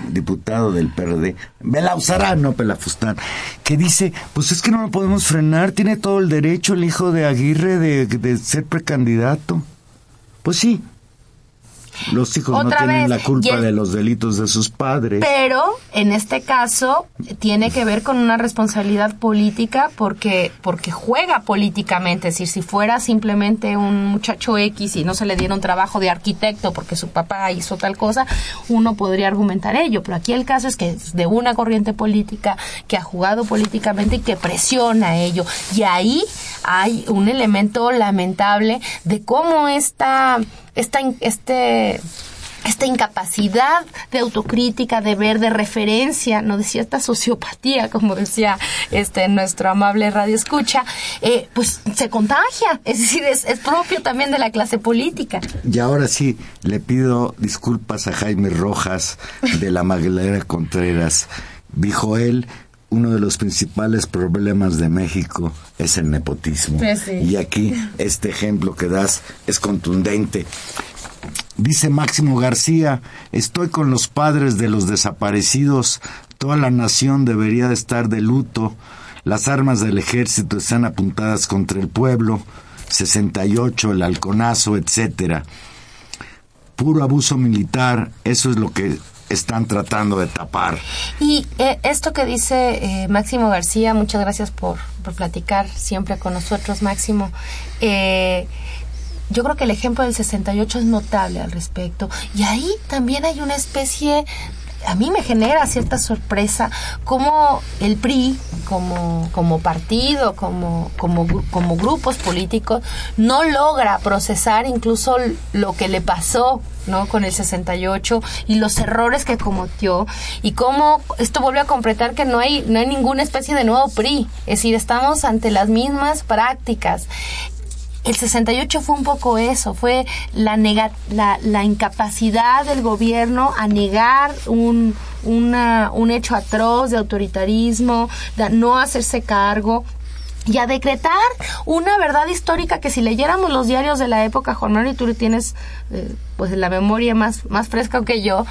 diputado del PRD? Belauzarán, no pelafustán, que dice, pues es que no lo podemos frenar, tiene todo el derecho el hijo de Aguirre de, de ser precandidato. Pues sí, los hijos Otra no tienen vez, la culpa el- de los delitos de sus padres. Pero en este caso tiene que ver con una responsabilidad política porque porque juega políticamente, es decir, si fuera simplemente un muchacho X y no se le diera un trabajo de arquitecto porque su papá hizo tal cosa, uno podría argumentar ello, pero aquí el caso es que es de una corriente política que ha jugado políticamente y que presiona ello. Y ahí hay un elemento lamentable de cómo esta esta in- este esta incapacidad de autocrítica, de ver, de referencia, no de cierta sociopatía, como decía este nuestro amable radio escucha, eh, pues se contagia, es decir, es, es propio también de la clase política. Y ahora sí, le pido disculpas a Jaime Rojas de la Magalera Contreras. Dijo él, uno de los principales problemas de México es el nepotismo. Pues sí. Y aquí este ejemplo que das es contundente. Dice Máximo García, estoy con los padres de los desaparecidos, toda la nación debería de estar de luto, las armas del ejército están apuntadas contra el pueblo, 68, el halconazo, etcétera. Puro abuso militar, eso es lo que están tratando de tapar. Y eh, esto que dice eh, Máximo García, muchas gracias por, por platicar siempre con nosotros, Máximo. Eh, yo creo que el ejemplo del 68 es notable al respecto. Y ahí también hay una especie, a mí me genera cierta sorpresa, como el PRI, como, como partido, como, como, como grupos políticos, no logra procesar incluso lo que le pasó ¿no? con el 68 y los errores que cometió y cómo esto vuelve a completar que no hay no hay ninguna especie de nuevo PRI, es decir, estamos ante las mismas prácticas. El 68 fue un poco eso, fue la, nega- la, la incapacidad del gobierno a negar un, una, un hecho atroz de autoritarismo, de no hacerse cargo y a decretar una verdad histórica que si leyéramos los diarios de la época, Juan Manuel, y tú tienes eh, pues la memoria más, más fresca que yo,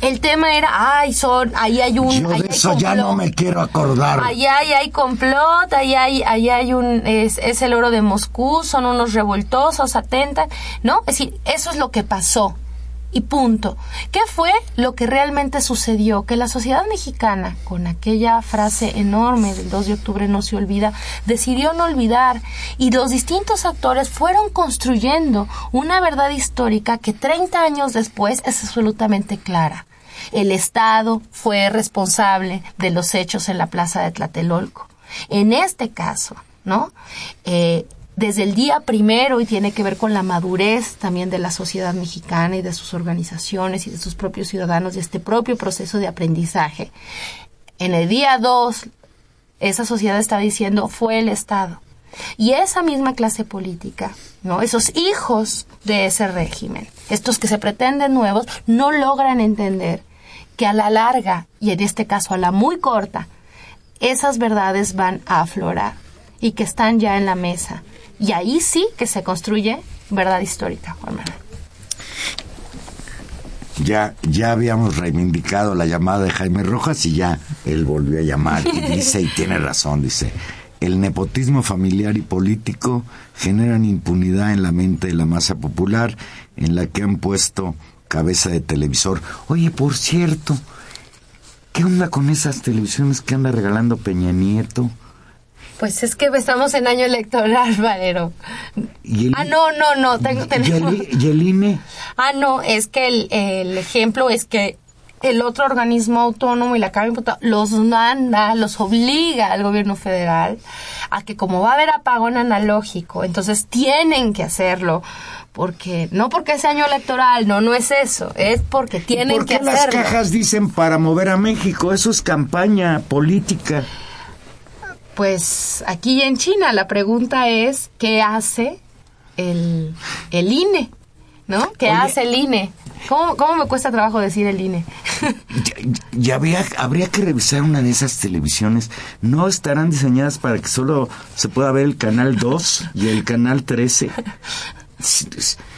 el tema era, ay, son, ahí hay un... Yo de eso ya no complot". me quiero acordar. Allá hay, hay complot, allá hay, allá hay un, es, es el oro de Moscú, son unos revoltosos, atentan, ¿no? Es decir, eso es lo que pasó. Y punto. ¿Qué fue lo que realmente sucedió? Que la sociedad mexicana, con aquella frase enorme del 2 de octubre no se olvida, decidió no olvidar y los distintos actores fueron construyendo una verdad histórica que 30 años después es absolutamente clara. El Estado fue responsable de los hechos en la plaza de Tlatelolco. En este caso, ¿no? Eh, desde el día primero y tiene que ver con la madurez también de la sociedad mexicana y de sus organizaciones y de sus propios ciudadanos y este propio proceso de aprendizaje. En el día dos, esa sociedad está diciendo fue el Estado. Y esa misma clase política, ¿no? Esos hijos de ese régimen, estos que se pretenden nuevos, no logran entender que a la larga, y en este caso a la muy corta, esas verdades van a aflorar y que están ya en la mesa. Y ahí sí que se construye verdad histórica, Juan. Ya, ya habíamos reivindicado la llamada de Jaime Rojas y ya él volvió a llamar y dice, y tiene razón, dice, el nepotismo familiar y político generan impunidad en la mente de la masa popular en la que han puesto cabeza de televisor. Oye, por cierto, ¿qué onda con esas televisiones que anda regalando Peña Nieto? Pues es que estamos en año electoral, Valero. ¿Y el, Ah, no, no, no. Tengo, tenemos- y el INE? Ah, no, es que el, el ejemplo es que el otro organismo autónomo y la Cámara de Diputados los manda, los obliga al gobierno federal a que como va a haber apagón analógico, entonces tienen que hacerlo. Porque, no porque es año electoral, no, no es eso, es porque tienen ¿Por qué que las hacerlo. cajas dicen para mover a México? Eso es campaña política. Pues aquí en China la pregunta es, ¿qué hace el, el INE? ¿No? ¿Qué Oye. hace el INE? ¿Cómo, ¿Cómo me cuesta trabajo decir el INE? Ya, ya habría, habría que revisar una de esas televisiones. No estarán diseñadas para que solo se pueda ver el canal 2 y el canal 13.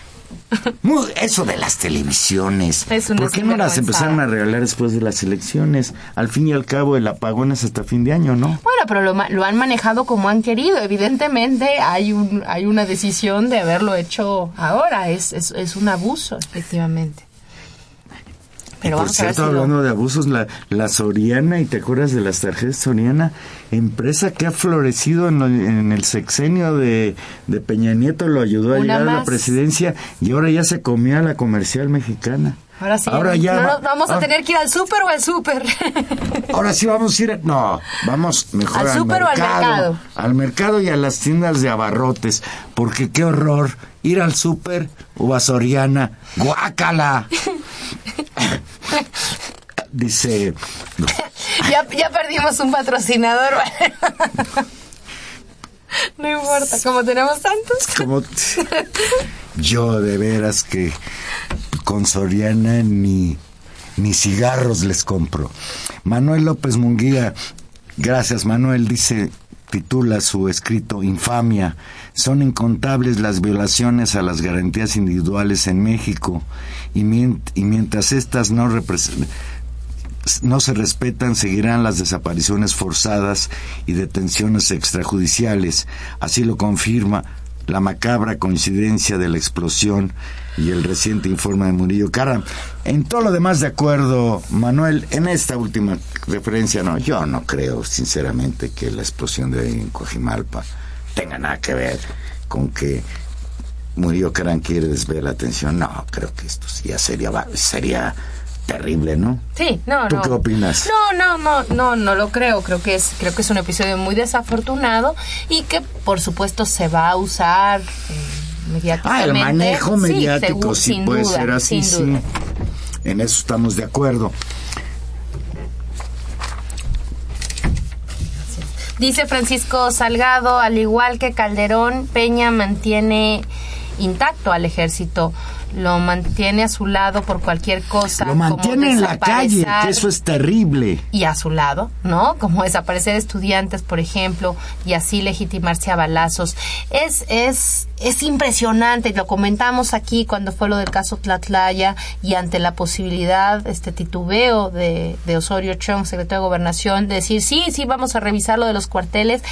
Eso de las televisiones. Es ¿Por qué no las empezaron a regalar después de las elecciones? Al fin y al cabo, el apagón es hasta fin de año, ¿no? Bueno, pero lo, lo han manejado como han querido. Evidentemente hay un hay una decisión de haberlo hecho ahora. Es, es, es un abuso, efectivamente. Pero por vamos a ver cierto, lo- hablando de abusos, la, la Soriana, ¿y te acuerdas de las tarjetas Soriana? Empresa que ha florecido en, lo- en el sexenio de, de Peña Nieto, lo ayudó a Una llegar a la presidencia y ahora ya se comió a la comercial mexicana. Ahora sí, Ahora ya no va- nos vamos a ahora- tener que ir al súper o al súper. Ahora sí vamos a ir, no, vamos mejor ¿Al al, súper o al mercado, mercado? al mercado y a las tiendas de abarrotes, porque qué horror ir al súper o a Soriana, guácala. Dice, ya, ya perdimos un patrocinador. no importa, como tenemos tantos. como yo de veras que con Soriana ni ni cigarros les compro. Manuel López Munguía, gracias Manuel, dice titula su escrito Infamia. Son incontables las violaciones a las garantías individuales en México y, mien- y mientras estas no no se respetan, seguirán las desapariciones forzadas y detenciones extrajudiciales. Así lo confirma la macabra coincidencia de la explosión y el reciente informe de Murillo Cara. En todo lo demás de acuerdo, Manuel, en esta última referencia, no, yo no creo sinceramente que la explosión de en Coajimalpa tenga nada que ver con que Murillo Caran quiere desviar la atención. No, creo que esto ya sería, sería terrible, ¿no? Sí, no, ¿Tú no. qué opinas? No, no, no, no, no lo creo. Creo que es, creo que es un episodio muy desafortunado y que, por supuesto, se va a usar eh, Ah, el manejo mediático sí puede duda, ser así, sí. duda. En eso estamos de acuerdo. Dice Francisco Salgado, al igual que Calderón, Peña mantiene intacto al ejército, lo mantiene a su lado por cualquier cosa. Lo como mantiene en la calle, que eso es terrible. y a su lado, ¿no? Como desaparecer estudiantes, por ejemplo, y así legitimarse a balazos. Es, es, es impresionante, lo comentamos aquí cuando fue lo del caso Tlatlaya y ante la posibilidad, este titubeo de, de Osorio Chong, secretario de Gobernación, de decir, sí, sí, vamos a revisar lo de los cuarteles.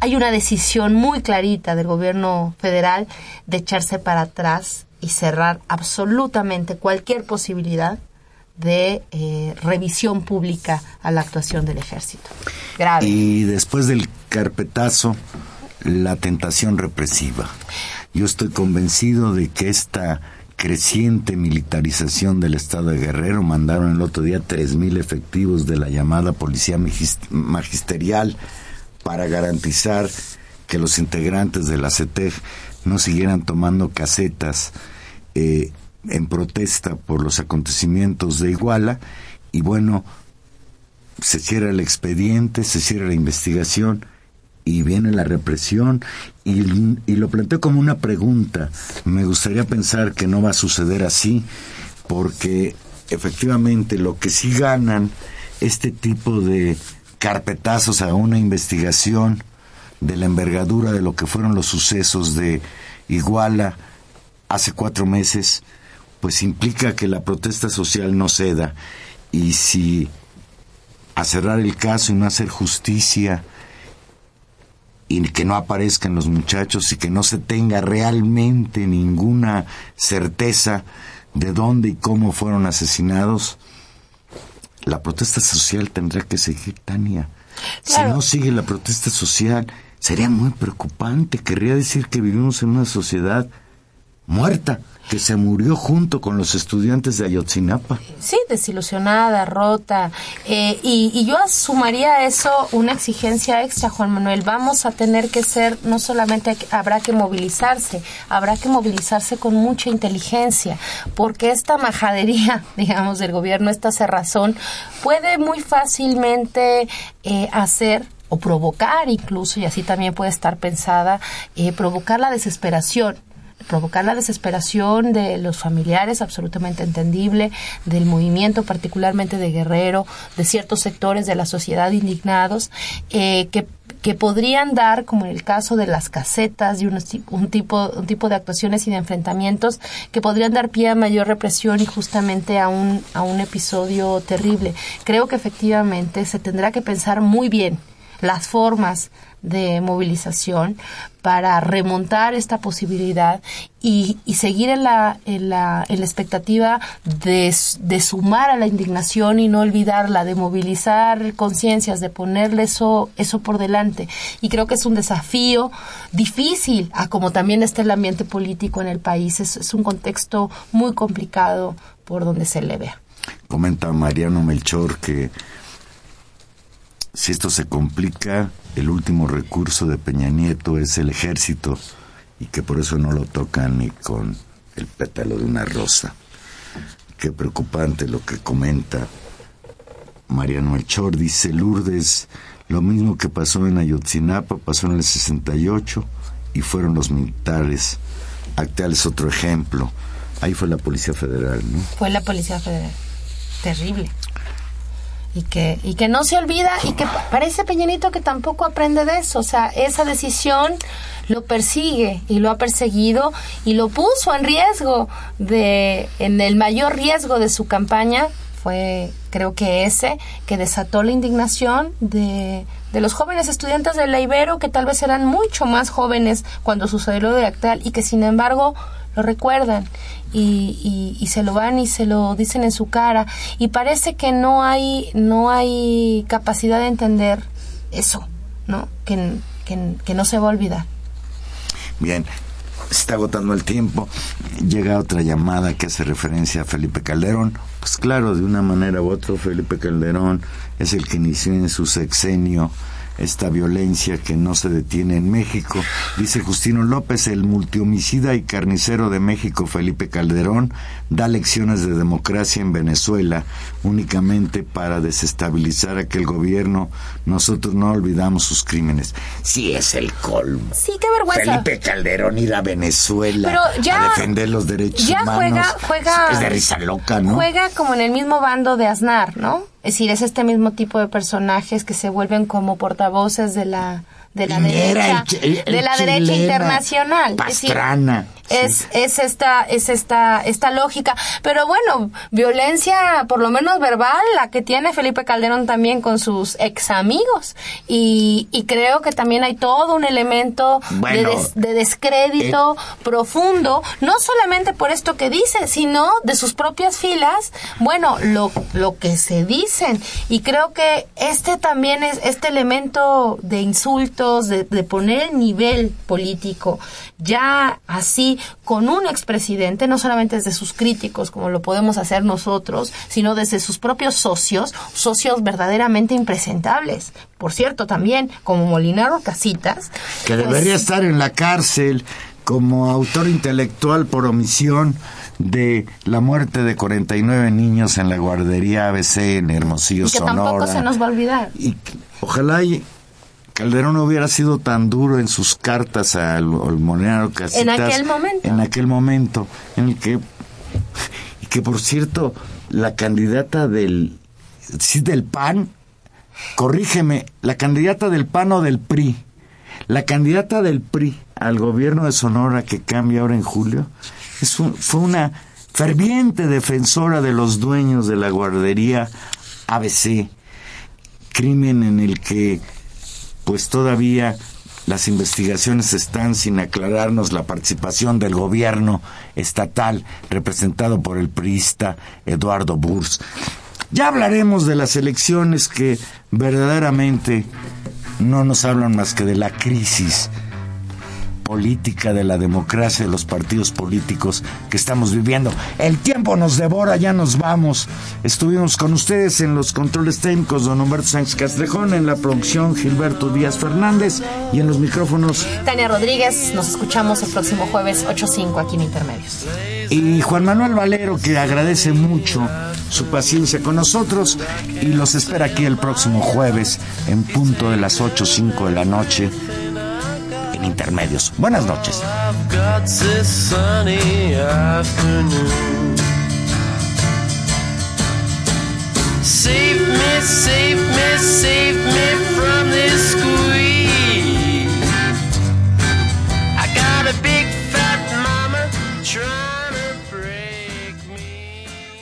Hay una decisión muy clarita del gobierno federal de echarse para atrás y cerrar absolutamente cualquier posibilidad de eh, revisión pública a la actuación del ejército. Y después del carpetazo, la tentación represiva. Yo estoy convencido de que esta creciente militarización del Estado de Guerrero, mandaron el otro día 3.000 efectivos de la llamada Policía Magis- Magisterial para garantizar que los integrantes de la CETEG no siguieran tomando casetas eh, en protesta por los acontecimientos de Iguala y bueno, se cierra el expediente, se cierra la investigación y viene la represión y, y lo planteo como una pregunta. Me gustaría pensar que no va a suceder así porque efectivamente lo que sí ganan este tipo de carpetazos a una investigación de la envergadura de lo que fueron los sucesos de Iguala hace cuatro meses, pues implica que la protesta social no ceda y si a cerrar el caso y no hacer justicia y que no aparezcan los muchachos y que no se tenga realmente ninguna certeza de dónde y cómo fueron asesinados, la protesta social tendrá que seguir, Tania. Si no sigue la protesta social, sería muy preocupante. Querría decir que vivimos en una sociedad muerta, que se murió junto con los estudiantes de Ayotzinapa. Sí, desilusionada, rota. eh, y, y yo sumaría a eso una exigencia extra, Juan Manuel. Vamos a tener que ser, no solamente habrá que movilizarse, habrá que movilizarse con mucha inteligencia, porque esta majadería, digamos, del gobierno, esta cerrazón, puede muy fácilmente eh, hacer o provocar incluso, y así también puede estar pensada, eh, provocar la desesperación provocar la desesperación de los familiares, absolutamente entendible, del movimiento, particularmente de Guerrero, de ciertos sectores de la sociedad indignados, eh, que que podrían dar, como en el caso de las casetas y ti- un tipo, un tipo de actuaciones y de enfrentamientos, que podrían dar pie a mayor represión y justamente a un, a un episodio terrible. Creo que efectivamente se tendrá que pensar muy bien las formas de movilización para remontar esta posibilidad y, y seguir en la, en la, en expectativa de, de sumar a la indignación y no olvidarla, de movilizar conciencias, de ponerle eso, eso por delante. Y creo que es un desafío difícil, a como también está el ambiente político en el país. Es, es un contexto muy complicado por donde se le vea. Comenta Mariano Melchor que si esto se complica, el último recurso de Peña Nieto es el ejército y que por eso no lo tocan ni con el pétalo de una rosa. Qué preocupante lo que comenta Mariano Melchor. Dice Lourdes, lo mismo que pasó en Ayotzinapa, pasó en el 68 y fueron los militares. Acteal es otro ejemplo. Ahí fue la Policía Federal, ¿no? Fue la Policía Federal. Terrible. Y que, y que no se olvida y que pa- parece Peñanito que tampoco aprende de eso. O sea, esa decisión lo persigue y lo ha perseguido y lo puso en riesgo de, en el mayor riesgo de su campaña fue creo que ese que desató la indignación de, de los jóvenes estudiantes de la Ibero que tal vez eran mucho más jóvenes cuando sucedió lo de Actal y que sin embargo lo recuerdan y, y, y se lo van y se lo dicen en su cara y parece que no hay no hay capacidad de entender eso no que, que, que no se va a olvidar Bien, se está agotando el tiempo. Llega otra llamada que hace referencia a Felipe Calderón. Pues claro, de una manera u otra, Felipe Calderón es el que inició en su sexenio esta violencia que no se detiene en México. Dice Justino López, el multihomicida y carnicero de México, Felipe Calderón, da lecciones de democracia en Venezuela únicamente para desestabilizar aquel gobierno. Nosotros no olvidamos sus crímenes. Sí es el colmo. sí qué vergüenza Felipe Calderón ir a Venezuela Pero ya- a defender los derechos ya humanos. juega juega Es de risa loca, ¿no? juega como en el mismo bando de Aznar no es decir es este mismo tipo de personajes que se vuelven como portavoces de la de la Piñera, derecha, el chi- el de la derecha internacional. Pastrana. Es, es esta, es esta, esta lógica. Pero bueno, violencia, por lo menos verbal, la que tiene Felipe Calderón también con sus ex amigos. Y, y creo que también hay todo un elemento de, des- de descrédito profundo, no solamente por esto que dice, sino de sus propias filas, bueno, lo, lo que se dicen. Y creo que este también es, este elemento de insultos, de, de poner el nivel político, ya así, con un expresidente, no solamente desde sus críticos, como lo podemos hacer nosotros, sino desde sus propios socios, socios verdaderamente impresentables. Por cierto, también, como Molinaro Casitas. que pues, debería estar en la cárcel como autor intelectual por omisión de la muerte de 49 niños en la guardería ABC en Hermosillo, y que Sonora. tampoco se nos va a olvidar. Y ojalá y Calderón no hubiera sido tan duro en sus cartas al, al Casitas. En aquel momento. En aquel momento, en el que... Y que, por cierto, la candidata del... Sí, del PAN, corrígeme, la candidata del PAN o del PRI, la candidata del PRI al gobierno de Sonora que cambia ahora en julio, es un- fue una ferviente defensora de los dueños de la guardería ABC, crimen en el que pues todavía las investigaciones están sin aclararnos la participación del gobierno estatal representado por el priista Eduardo Burs. Ya hablaremos de las elecciones que verdaderamente no nos hablan más que de la crisis política de la democracia de los partidos políticos que estamos viviendo. El tiempo nos devora, ya nos vamos. Estuvimos con ustedes en los controles técnicos, don Humberto Sánchez Castrejón, en la producción Gilberto Díaz Fernández y en los micrófonos Tania Rodríguez, nos escuchamos el próximo jueves 8.5 aquí en Intermedios. y Juan Manuel Valero que agradece mucho su paciencia con nosotros y los espera aquí el próximo jueves en punto de las 8.05 de la noche sin intermedios. Buenas noches. Save me, save me, save me from this school.